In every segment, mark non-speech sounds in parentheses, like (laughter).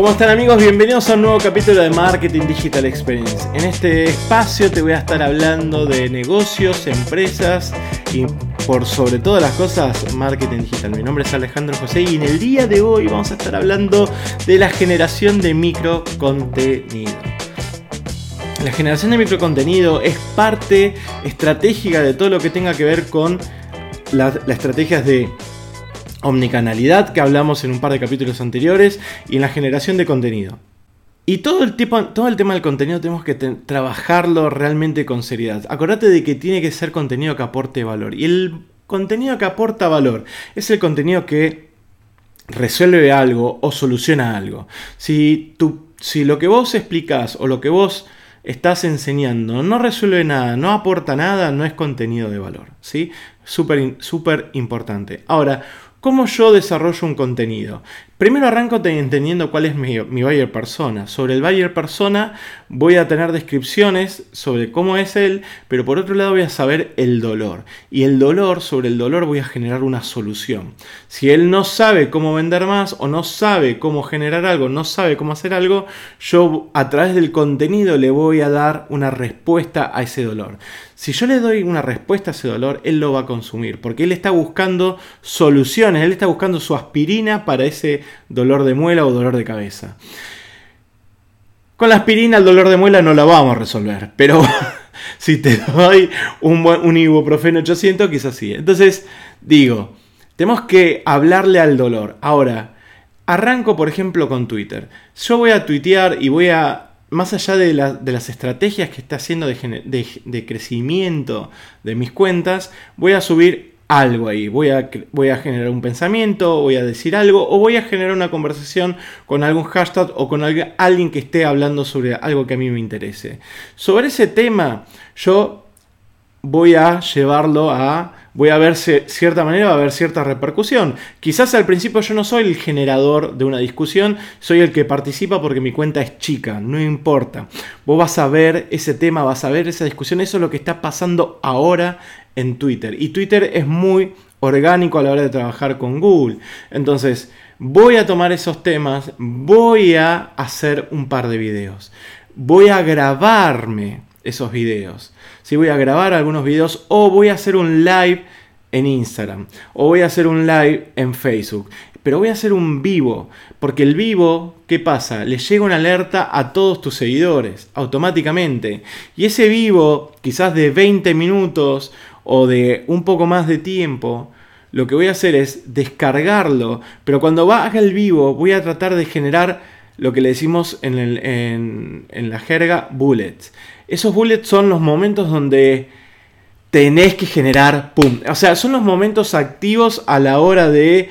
¿Cómo están amigos? Bienvenidos a un nuevo capítulo de Marketing Digital Experience. En este espacio te voy a estar hablando de negocios, empresas y por sobre todas las cosas marketing digital. Mi nombre es Alejandro José y en el día de hoy vamos a estar hablando de la generación de microcontenido. La generación de microcontenido es parte estratégica de todo lo que tenga que ver con las estrategias de omnicanalidad que hablamos en un par de capítulos anteriores y en la generación de contenido. Y todo el, tipo, todo el tema del contenido tenemos que trabajarlo realmente con seriedad. Acordate de que tiene que ser contenido que aporte valor. Y el contenido que aporta valor es el contenido que resuelve algo o soluciona algo. Si, si lo que vos explicás o lo que vos estás enseñando no resuelve nada, no aporta nada, no es contenido de valor. ¿Sí? Súper súper importante. Ahora, ¿Cómo yo desarrollo un contenido? Primero arranco entendiendo cuál es mi, buyer persona. Sobre el buyer persona voy a tener descripciones sobre cómo es él, pero por otro lado voy a saber el dolor. Y el dolor, sobre el dolor voy a generar una solución. Si él no sabe cómo vender más o no sabe cómo generar algo, no sabe cómo hacer algo, yo a través del contenido le voy a dar una respuesta a ese dolor. Si yo le doy una respuesta a ese dolor, él lo va a consumir, porque él está buscando soluciones, él está buscando su aspirina para ese dolor de muela o dolor de cabeza. Con la aspirina el dolor de muela no lo vamos a resolver, pero (laughs) si te doy un, un ibuprofeno 800 quizás sí. Entonces, digo, tenemos que hablarle al dolor. Ahora, arranco por ejemplo con Twitter. Yo voy a tuitear y voy a más allá de, las estrategias que está haciendo de, crecimiento de mis cuentas, voy a subir algo ahí. Voy a, generar un pensamiento, voy a decir algo o voy a generar una conversación con algún hashtag o con alguien que esté hablando sobre algo que a mí me interese. Sobre ese tema yo voy a llevarlo a... Voy a ver cierta manera, va a haber cierta repercusión. Quizás al principio yo no soy el generador de una discusión, soy el que participa porque mi cuenta es chica, no importa. Vos vas a ver ese tema, vas a ver esa discusión, eso es lo que está pasando ahora en Twitter. Y Twitter es muy orgánico a la hora de trabajar con Google. Entonces, voy a tomar esos temas, voy a hacer un par de videos. Voy a grabarme esos videos. Si voy a grabar algunos videos o voy a hacer un live en Instagram o voy a hacer un live en Facebook. Pero voy a hacer un vivo, porque el vivo, ¿qué pasa? Le llega una alerta a todos tus seguidores automáticamente. Y ese vivo, quizás de 20 minutos o de un poco más de tiempo, lo que voy a hacer es descargarlo, pero cuando haga el vivo voy a tratar de generar lo que le decimos en, en, la jerga bullets. Esos bullets son los momentos donde tenés que generar, ¡pum! O sea, son los momentos activos a la hora de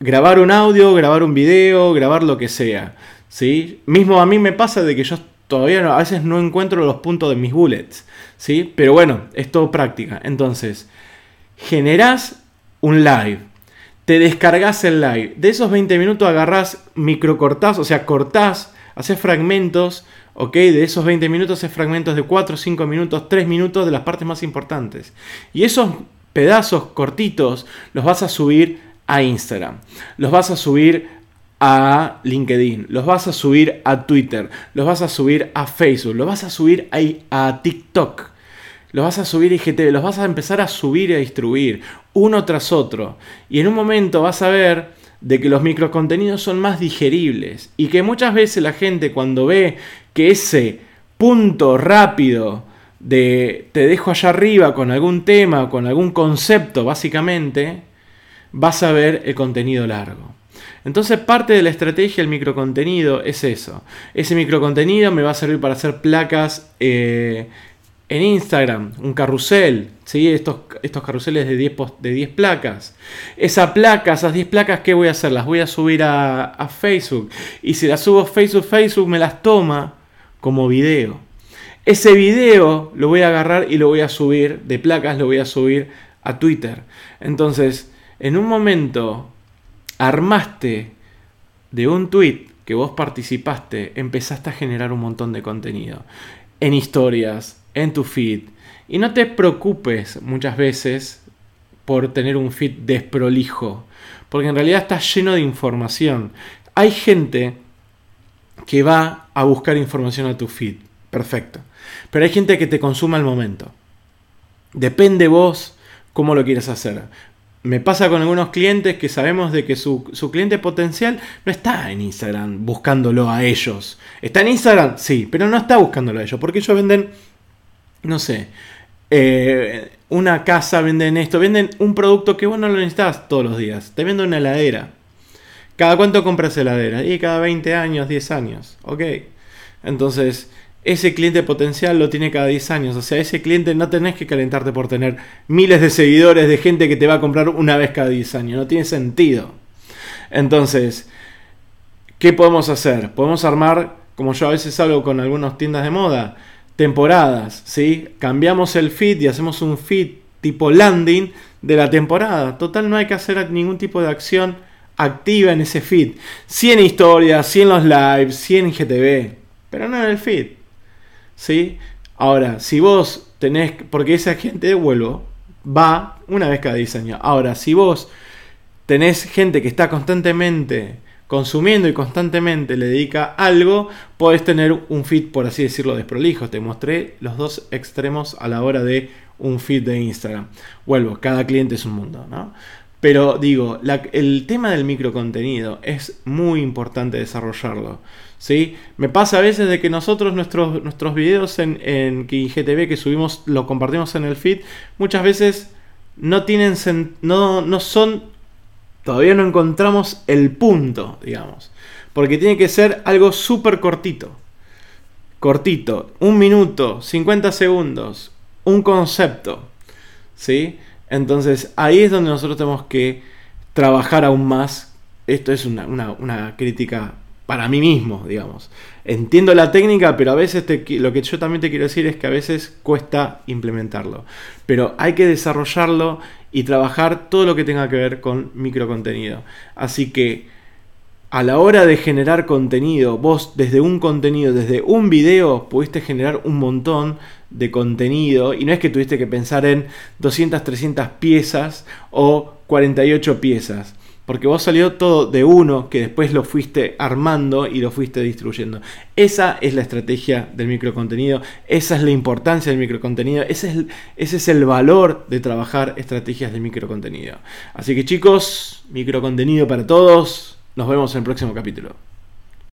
grabar un audio, grabar un video, grabar lo que sea. ¿sí? Mismo a mí me pasa de que yo todavía a veces no encuentro los puntos de mis bullets. ¿sí? Pero bueno, es todo práctica. Entonces, generás un live, te descargas el live, de esos 20 minutos agarrás, microcortás, o sea, cortás, haces fragmentos, ¿ok? De esos 20 minutos haces fragmentos de 4, 5 minutos, 3 minutos de las partes más importantes. Y esos pedazos cortitos los vas a subir a Instagram, los vas a subir a LinkedIn, los vas a subir a Twitter, los vas a subir a Facebook, los vas a subir a, a TikTok, los vas a subir a IGTV, los vas a empezar a subir y a distribuir uno tras otro. Y en un momento vas a ver de que los microcontenidos son más digeribles y que muchas veces la gente cuando ve que ese punto rápido de te dejo allá arriba con algún tema, con algún concepto básicamente, vas a ver el contenido largo. Entonces parte de la estrategia del microcontenido es eso. Ese microcontenido me va a servir para hacer placas eh, en Instagram, un carrusel, ¿sí? estos, estos carruseles de 10, de 10 placas. Esa placa, esas 10 placas, ¿qué voy a hacer? Las voy a subir a, Facebook. Y si las subo a Facebook, Facebook me las toma como video. Ese video lo voy a agarrar y lo voy a subir, de placas lo voy a subir a Twitter. Entonces, en un momento armaste de un tweet que vos participaste, empezaste a generar un montón de contenido. En historias, en tu feed. Y no te preocupes muchas veces por tener un feed desprolijo, porque en realidad está lleno de información. Hay gente que va a buscar información a tu feed. Perfecto. Pero hay gente que te consuma al momento. Depende vos cómo lo quieres hacer. Me pasa con algunos clientes que sabemos de que su, cliente potencial no está en Instagram buscándolo a ellos. ¿Está en Instagram? Sí, pero no está buscándolo a ellos. Porque ellos venden, no sé, eh, una casa, venden esto, venden un producto que vos no lo necesitas todos los días. Te venden una heladera. ¿Cada cuánto compras heladera? Y cada 20 años, 10 años. Ok. Entonces, ese cliente potencial lo tiene cada 10 años. O sea, ese cliente no tenés que calentarte por tener miles de seguidores de gente que te va a comprar una vez cada 10 años. No tiene sentido. Entonces, ¿qué podemos hacer? Podemos armar, como yo a veces hablo con algunas tiendas de moda, temporadas. ¿sí? Cambiamos el feed y hacemos un feed tipo landing de la temporada. Total, no hay que hacer ningún tipo de acción activa en ese feed. 100 historias, 100 los lives, 100 GTV, pero no en el feed. ¿sí? Ahora, si vos tenés, porque esa gente, vuelvo, va una vez cada 10 años. Ahora, si vos tenés gente que está constantemente consumiendo y constantemente le dedica algo, podés tener un feed, por así decirlo, desprolijo. Te mostré los dos extremos a la hora de un feed de Instagram. Vuelvo, cada cliente es un mundo, ¿no? Pero digo, el tema del microcontenido es muy importante desarrollarlo. ¿sí? Me pasa a veces de que nosotros nuestros, nuestros videos en, en IGTV que subimos, lo compartimos en el feed, muchas veces no tienen no, no son, todavía no encontramos el punto, digamos. Porque tiene que ser algo súper cortito. Cortito, un minuto, 50 segundos, un concepto. ¿Sí? Entonces ahí es donde nosotros tenemos que trabajar aún más. Esto es una, una crítica para mí mismo, digamos. Entiendo la técnica, pero a veces lo que yo también te quiero decir es que a veces cuesta implementarlo. Pero hay que desarrollarlo y trabajar todo lo que tenga que ver con microcontenido. Así que a la hora de generar contenido, vos desde un contenido, desde un video, pudiste generar un montón de contenido y no es que tuviste que pensar en 200, 300 piezas o 48 piezas porque vos salió todo de uno que después lo fuiste armando y lo fuiste distribuyendo. Esa es la estrategia del microcontenido, esa es la importancia del microcontenido, ese es, ese es el valor de trabajar estrategias de microcontenido. Así que chicos, microcontenido para todos, nos vemos en el próximo capítulo.